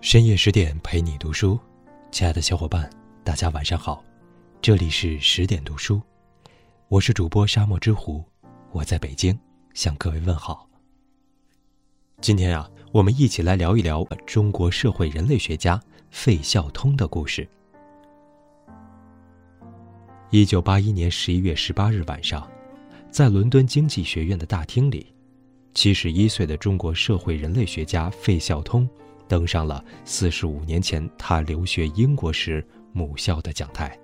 深夜十点陪你读书，亲爱的小伙伴，大家晚上好，这里是十点读书，我是主播沙漠之狐，我在北京向各位问好。今天啊，我们一起来聊一聊中国社会人类学家费孝通的故事。一九八一年十一月十八日晚上，在伦敦经济学院的大厅里，七十一岁的中国社会人类学家费孝通。登上了四十五年前他留学英国时母校的讲台，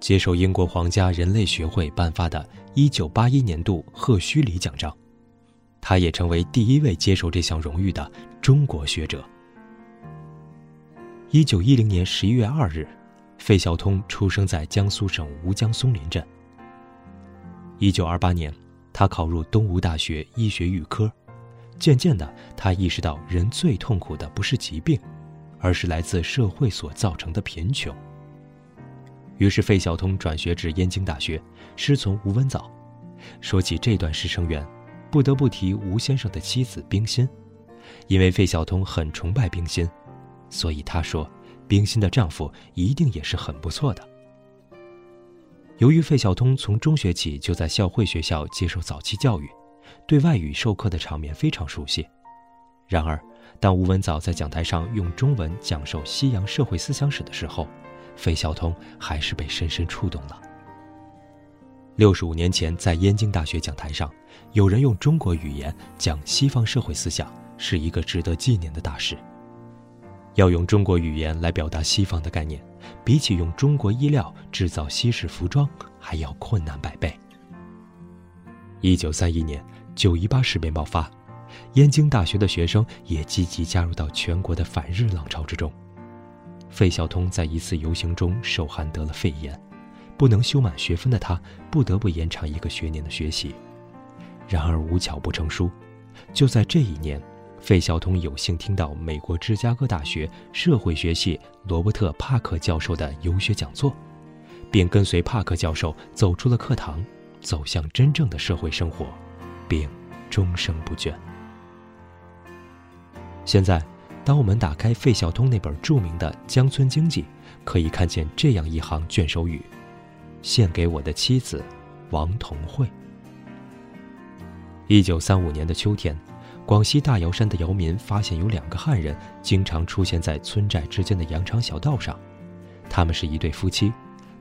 接受英国皇家人类学会颁发的1981年度赫胥黎奖章。他也成为第一位接受这项荣誉的中国学者。1910年11月2日，费孝通出生在江苏省吴江松林镇。1928年，他考入东吴大学医学预科。渐渐的，他意识到人最痛苦的不是疾病，而是来自社会所造成的贫穷。于是，费孝通转学至燕京大学，师从吴文藻。说起这段师生缘，不得不提吴先生的妻子冰心，因为费孝通很崇拜冰心，所以他说，冰心的丈夫一定也是很不错的。由于费孝通从中学起就在校会学校接受早期教育。对外语授课的场面非常熟悉，然而，当吴文藻在讲台上用中文讲授西洋社会思想史的时候，费孝通还是被深深触动了。六十五年前，在燕京大学讲台上，有人用中国语言讲西方社会思想，是一个值得纪念的大事。要用中国语言来表达西方的概念，比起用中国衣料制造西式服装还要困难百倍。一九三一年。九一八事变爆发，燕京大学的学生也积极加入到全国的反日浪潮之中。费孝通在一次游行中受寒得了肺炎，不能修满学分的他不得不延长一个学年的学习。然而无巧不成书，就在这一年，费孝通有幸听到美国芝加哥大学社会学系罗伯特·帕克教授的游学讲座，并跟随帕克教授走出了课堂，走向真正的社会生活。并终生不倦。现在，当我们打开费孝通那本著名的《江村经济》，可以看见这样一行卷首语：“献给我的妻子，王同惠。”一九三五年的秋天，广西大瑶山的瑶民发现有两个汉人经常出现在村寨之间的羊肠小道上，他们是一对夫妻，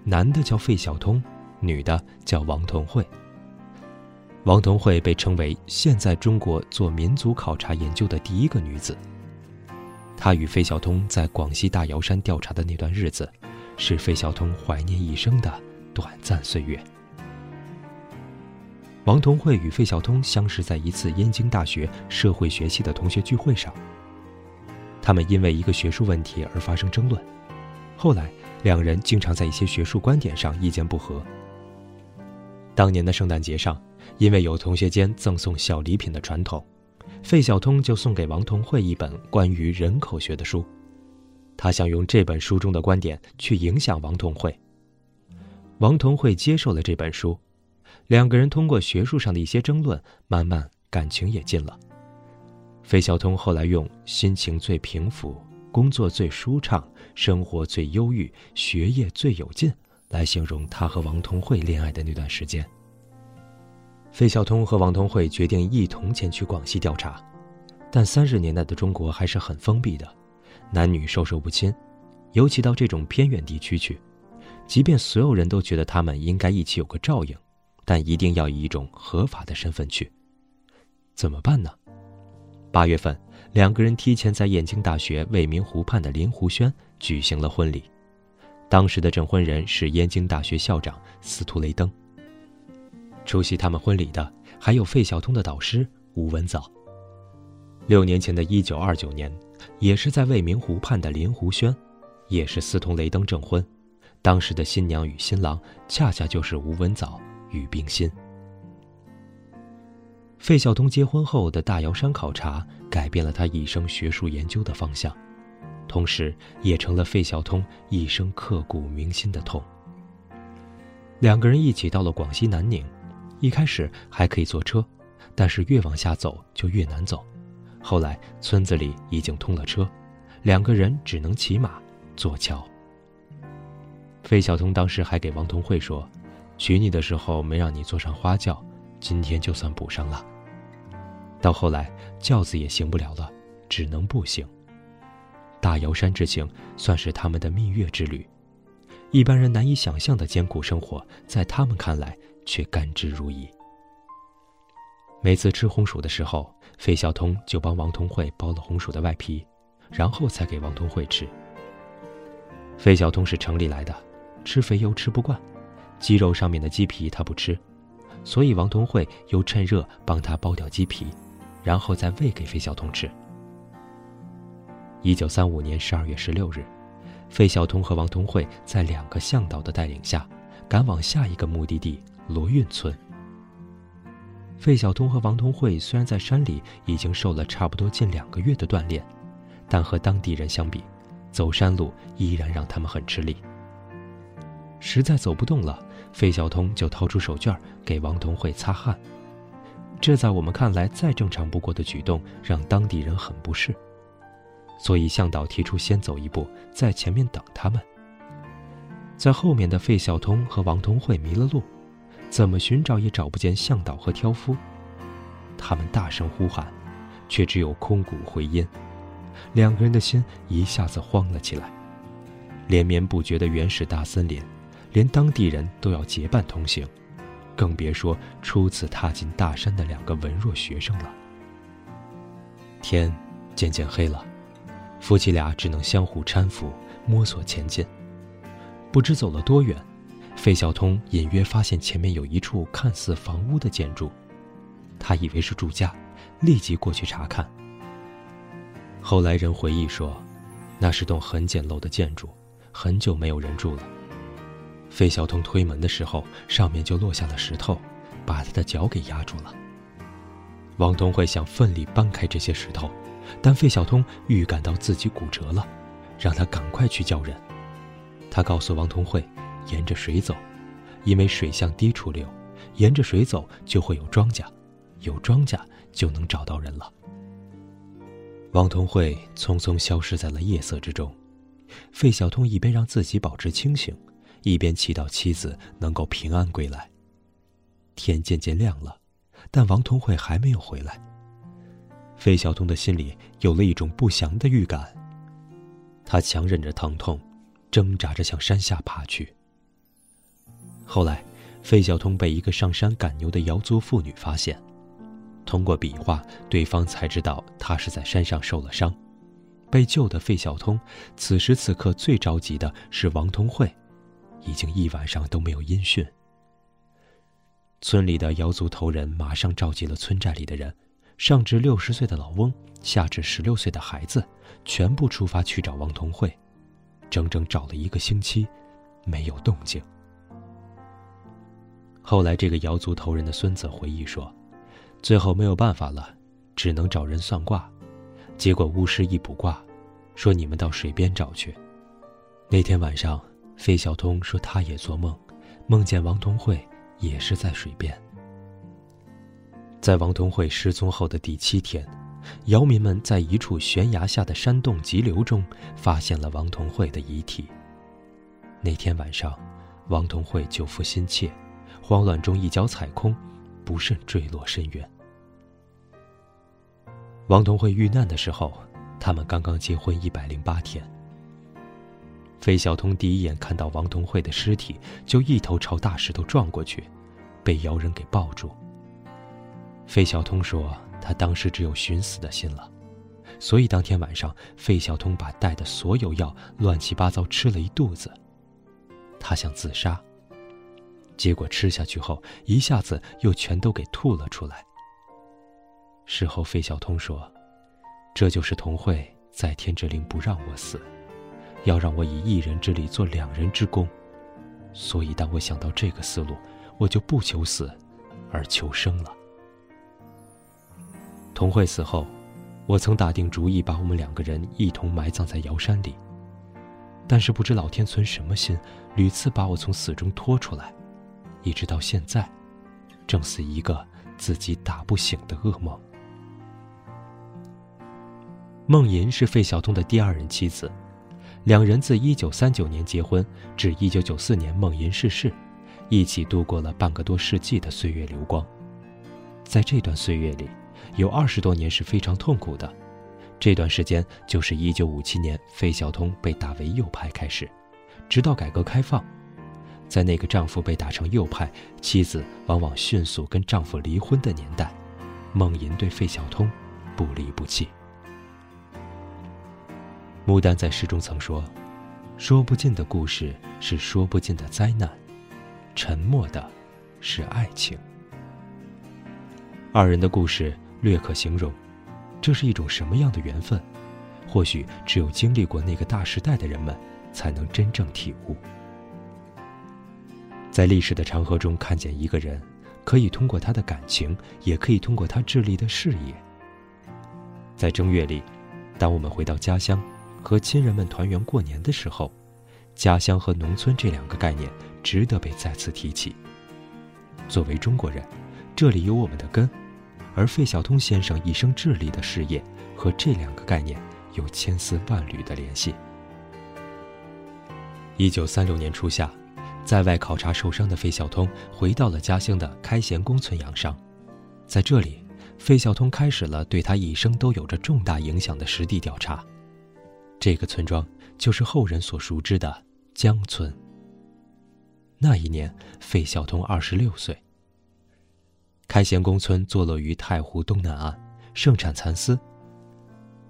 男的叫费孝通，女的叫王同惠。王同惠被称为现在中国做民族考察研究的第一个女子。她与费孝通在广西大瑶山调查的那段日子，是费孝通怀念一生的短暂岁月。王同惠与费孝通相识在一次燕京大学社会学系的同学聚会上。他们因为一个学术问题而发生争论，后来两人经常在一些学术观点上意见不合。当年的圣诞节上。因为有同学间赠送小礼品的传统，费孝通就送给王同惠一本关于人口学的书。他想用这本书中的观点去影响王同惠。王同惠接受了这本书，两个人通过学术上的一些争论，慢慢感情也近了。费孝通后来用“心情最平复，工作最舒畅，生活最忧郁，学业最有劲”来形容他和王同惠恋爱的那段时间。费孝通和王同惠决定一同前去广西调查，但三十年代的中国还是很封闭的，男女授受不亲，尤其到这种偏远地区去，即便所有人都觉得他们应该一起有个照应，但一定要以一种合法的身份去。怎么办呢？八月份，两个人提前在燕京大学未名湖畔的临湖轩举行了婚礼，当时的证婚人是燕京大学校长司徒雷登。出席他们婚礼的还有费孝通的导师吴文藻。六年前的一九二九年，也是在未名湖畔的临湖轩，也是司徒雷登证婚，当时的新娘与新郎恰恰就是吴文藻与冰心。费孝通结婚后的大瑶山考察，改变了他一生学术研究的方向，同时也成了费孝通一生刻骨铭心的痛。两个人一起到了广西南宁。一开始还可以坐车，但是越往下走就越难走。后来村子里已经通了车，两个人只能骑马坐桥。费孝通当时还给王同慧说：“娶你的时候没让你坐上花轿，今天就算补上了。”到后来，轿子也行不了了，只能步行。大瑶山之行算是他们的蜜月之旅，一般人难以想象的艰苦生活，在他们看来却甘之如饴。每次吃红薯的时候，费孝通就帮王通慧剥了红薯的外皮，然后才给王通慧吃。费孝通是城里来的，吃肥油吃不惯，鸡肉上面的鸡皮他不吃，所以王通慧又趁热帮他剥掉鸡皮。然后再喂给费孝通吃。一九三五年十二月十六日，费孝通和王同慧在两个向导的带领下，赶往下一个目的地罗运村。费孝通和王同慧虽然在山里已经受了差不多近两个月的锻炼，但和当地人相比，走山路依然让他们很吃力。实在走不动了，费孝通就掏出手绢给王同慧擦汗。这在我们看来再正常不过的举动，让当地人很不适。所以向导提出先走一步，在前面等他们。在后面的费孝通和王同慧迷了路，怎么寻找也找不见向导和挑夫。他们大声呼喊，却只有空谷回音。两个人的心一下子慌了起来。连绵不绝的原始大森林，连当地人都要结伴同行。更别说初次踏进大山的两个文弱学生了。天渐渐黑了，夫妻俩只能相互搀扶，摸索前进。不知走了多远，费孝通隐约发现前面有一处看似房屋的建筑，他以为是住家，立即过去查看。后来人回忆说，那是栋很简陋的建筑，很久没有人住了。费孝通推门的时候，上面就落下了石头，把他的脚给压住了。王东慧想奋力搬开这些石头，但费孝通预感到自己骨折了，让他赶快去叫人。他告诉王同慧，沿着水走，因为水向低处流，沿着水走就会有庄稼，有庄稼就能找到人了。王同慧匆匆消失在了夜色之中，费孝通一边让自己保持清醒。一边祈祷妻子能够平安归来。天渐渐亮了，但王同慧还没有回来。费孝通的心里有了一种不祥的预感。他强忍着疼痛，挣扎着向山下爬去。后来，费孝通被一个上山赶牛的瑶族妇女发现，通过比划，对方才知道他是在山上受了伤。被救的费孝通，此时此刻最着急的是王同慧。已经一晚上都没有音讯。村里的瑶族头人马上召集了村寨里的人，上至六十岁的老翁，下至十六岁的孩子，全部出发去找王同慧。整整找了一个星期，没有动静。后来，这个瑶族头人的孙子回忆说，最后没有办法了，只能找人算卦。结果巫师一卜卦，说你们到水边找去。那天晚上。费孝通说，他也做梦，梦见王同慧也是在水边。在王同慧失踪后的第七天，姚民们在一处悬崖下的山洞急流中发现了王同慧的遗体。那天晚上，王同慧久负心切，慌乱中一脚踩空，不慎坠落深渊。王同慧遇难的时候，他们刚刚结婚一百零八天。费小通第一眼看到王同慧的尸体，就一头朝大石头撞过去，被姚人给抱住。费孝通说，他当时只有寻死的心了，所以当天晚上，费孝通把带的所有药乱七八糟吃了一肚子。他想自杀，结果吃下去后，一下子又全都给吐了出来。事后，费孝通说，这就是同慧在天之灵不让我死。要让我以一人之力做两人之功，所以当我想到这个思路，我就不求死，而求生了。童慧死后，我曾打定主意把我们两个人一同埋葬在瑶山里，但是不知老天存什么心，屡次把我从死中拖出来，一直到现在，正似一个自己打不醒的噩梦。孟银是费孝通的第二任妻子，两人自1939年结婚至1994年孟银逝世，一起度过了半个多世纪的岁月流光。在这段岁月里，有二十多年是非常痛苦的。这段时间就是1957年费孝通被打为右派开始，直到改革开放。在那个丈夫被打成右派，妻子往往迅速跟丈夫离婚的年代，孟银对费孝通不离不弃。牡丹在诗中曾说：“说不尽的故事是说不尽的灾难，沉默的，是爱情。”二人的故事略可形容，这是一种什么样的缘分？或许只有经历过那个大时代的人们，才能真正体悟。在历史的长河中看见一个人，可以通过他的感情，也可以通过他智力的事业。在正月里，当我们回到家乡。和亲人们团圆过年的时候，家乡和农村这两个概念值得被再次提起。作为中国人，这里有我们的根，而费孝通先生一生致力的事业和这两个概念有千丝万缕的联系。一九三六年初夏，在外考察受伤的费孝通回到了家乡的开贤宫村养伤，在这里，费孝通开始了对他一生都有着重大影响的实地调查。这个村庄就是后人所熟知的江村。那一年，费孝通二十六岁。开贤宫村坐落于太湖东南岸，盛产蚕丝。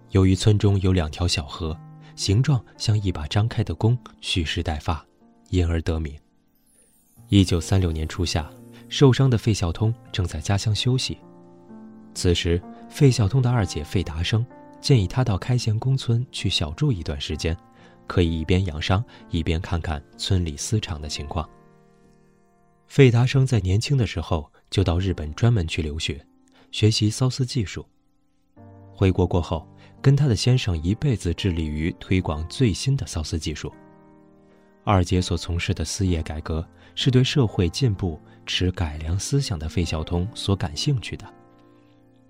由于村中有两条小河，形状像一把张开的弓，蓄势待发，因而得名。一九三六年初夏，受伤的费孝通正在家乡休息。此时，费孝通的二姐费达生。建议他到开贤宫村去小住一段时间，可以一边养伤，一边看看村里丝厂的情况。费达生在年轻的时候就到日本专门去留学，学习缫丝技术。回国过后，跟他的先生一辈子致力于推广最新的缫丝技术。二姐所从事的丝业改革，是对社会进步持改良思想的费孝通所感兴趣的。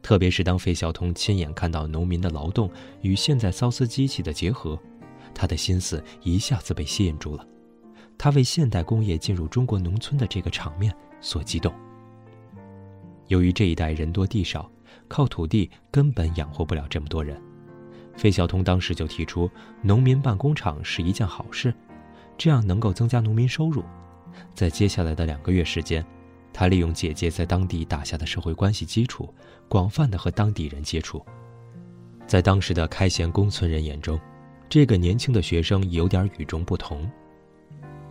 特别是当费孝通亲眼看到农民的劳动与现在缫丝机器的结合，他的心思一下子被吸引住了。他为现代工业进入中国农村的这个场面所激动。由于这一带人多地少，靠土地根本养活不了这么多人，费孝通当时就提出，农民办工厂是一件好事，这样能够增加农民收入。在接下来的两个月时间。他利用姐姐在当地打下的社会关系基础，广泛的和当地人接触。在当时的开贤宫村人眼中，这个年轻的学生有点与众不同。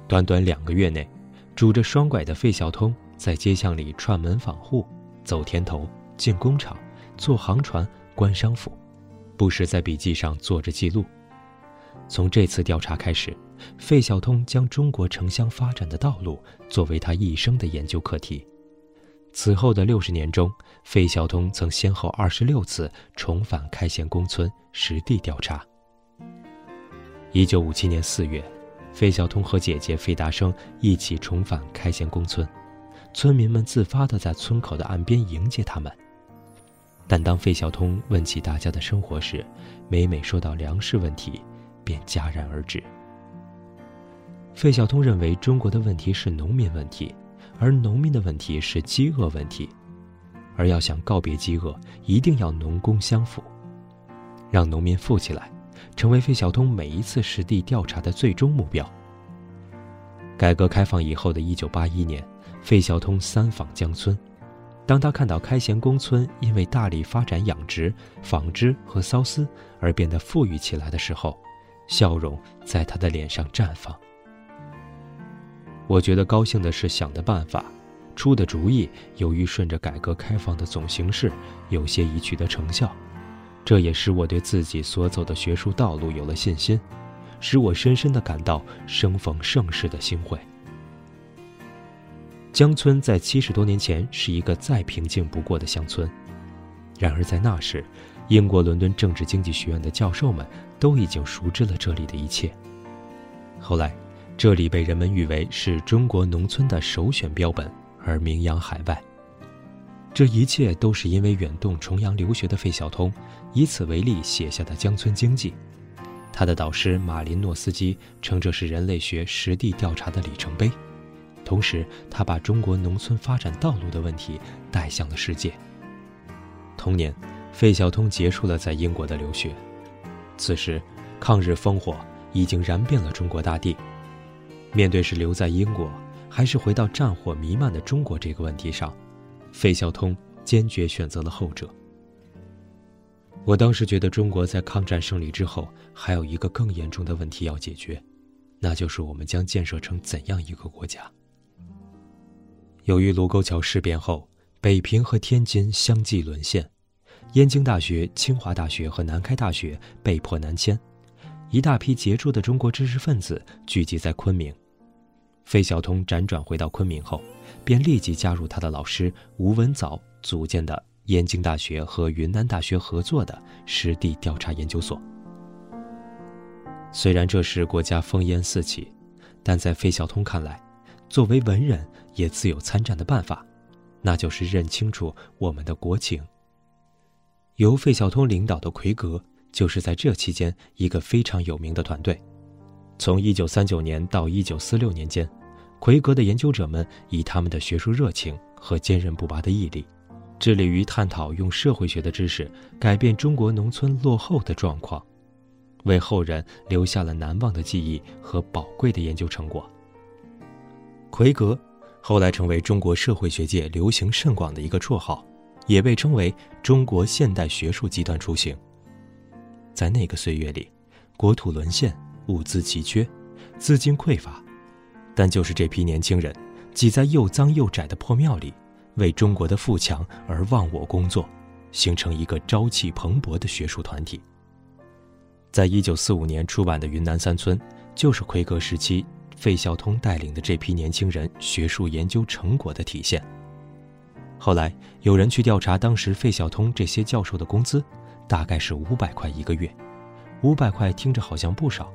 短短两个月内，拄着双拐的费孝通在街巷里串门访户、走田头、进工厂、坐航船、观商府，不时在笔记上做着记录。从这次调查开始。费孝通将中国城乡发展的道路作为他一生的研究课题。此后的六十年中，费孝通曾先后二十六次重返开县公村实地调查。一九五七年四月，费孝通和姐姐费达生一起重返开县公村，村民们自发地在村口的岸边迎接他们。但当费孝通问起大家的生活时，每每说到粮食问题，便戛然而止。费孝通认为，中国的问题是农民问题，而农民的问题是饥饿问题，而要想告别饥饿，一定要农工相辅，让农民富起来，成为费孝通每一次实地调查的最终目标。改革开放以后的一九八一年，费孝通三访江村，当他看到开贤宫村因为大力发展养殖、纺织和缫丝而变得富裕起来的时候，笑容在他的脸上绽放。我觉得高兴的是，想的办法、出的主意，由于顺着改革开放的总形势，有些已取得成效，这也使我对自己所走的学术道路有了信心，使我深深的感到生逢盛世的欣慰。江村在七十多年前是一个再平静不过的乡村，然而在那时，英国伦敦政治经济学院的教授们都已经熟知了这里的一切。后来。这里被人们誉为是中国农村的首选标本，而名扬海外。这一切都是因为远渡重洋留学的费孝通，以此为例写下的《江村经济》。他的导师马林诺斯基称这是人类学实地调查的里程碑，同时他把中国农村发展道路的问题带向了世界。同年，费孝通结束了在英国的留学，此时，抗日烽火已经燃遍了中国大地。面对是留在英国，还是回到战火弥漫的中国这个问题上。费孝通坚决选择了后者。我当时觉得，中国在抗战胜利之后，还有一个更严重的问题要解决，那就是我们将建设成怎样一个国家？由于卢沟桥事变后，北平和天津相继沦陷，燕京大学、清华大学和南开大学被迫南迁，一大批杰出的中国知识分子聚集在昆明。费孝通辗转回到昆明后。便立即加入他的老师吴文藻组建的燕京大学和云南大学合作的实地调查研究所。虽然这时国家烽烟四起，但在费孝通看来，作为文人也自有参战的办法，那就是认清楚我们的国情。由费孝通领导的奎格就是在这期间一个非常有名的团队，从1939年到1946年间。奎格的研究者们以他们的学术热情和坚韧不拔的毅力，致力于探讨用社会学的知识改变中国农村落后的状况，为后人留下了难忘的记忆和宝贵的研究成果。奎格后来成为中国社会学界流行甚广的一个绰号，也被称为中国现代学术集团雏形。在那个岁月里，国土沦陷，物资奇缺，资金匮乏。但就是这批年轻人，挤在又脏又窄的破庙里，为中国的富强而忘我工作，形成一个朝气蓬勃的学术团体。在一九四五年出版的《云南三村》，就是奎格时期费孝通带领的这批年轻人学术研究成果的体现。后来有人去调查当时费孝通这些教授的工资，大概是五百块一个月。五百块听着好像不少，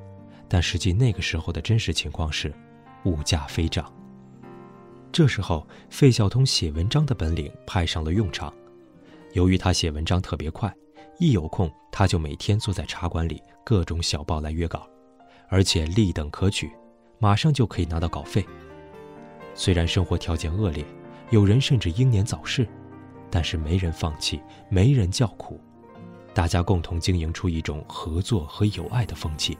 但实际那个时候的真实情况是。物价飞涨。这时候，费孝通写文章的本领派上了用场。由于他写文章特别快，一有空他就每天坐在茶馆里各种小报来约稿，而且立等可取，马上就可以拿到稿费。虽然生活条件恶劣，有人甚至英年早逝，但是没人放弃，没人叫苦，大家共同经营出一种合作和友爱的风气。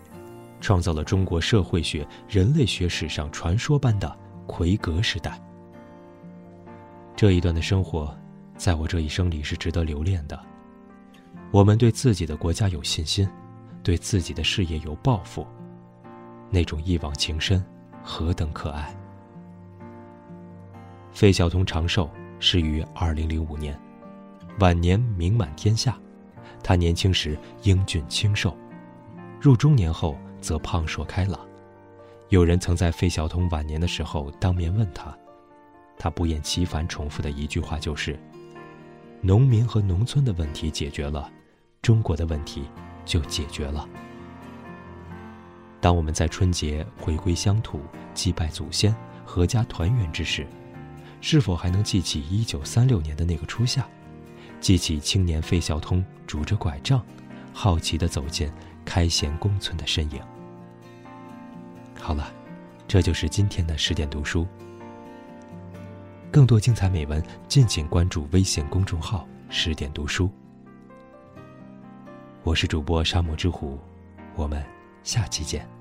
创造了中国社会学、人类学史上传说般的奎格时代。这一段的生活，在我这一生里是值得留恋的。我们对自己的国家有信心，对自己的事业有抱负，那种一往情深，何等可爱！费孝通长寿是于二零零五年，晚年名满天下。他年轻时英俊清瘦，入中年后。则胖硕开朗。有人曾在费孝通晚年的时候当面问他，他不厌其烦重复的一句话就是：“农民和农村的问题解决了，中国的问题就解决了。”当我们在春节回归乡土、祭拜祖先、阖家团圆之时，是否还能记起一九三六年的那个初夏，记起青年费孝通拄着拐杖，好奇地走进开贤公村的身影？好了，这就是今天的十点读书。更多精彩美文，敬请关注微信公众号“十点读书”。我是主播沙漠之虎，我们下期见。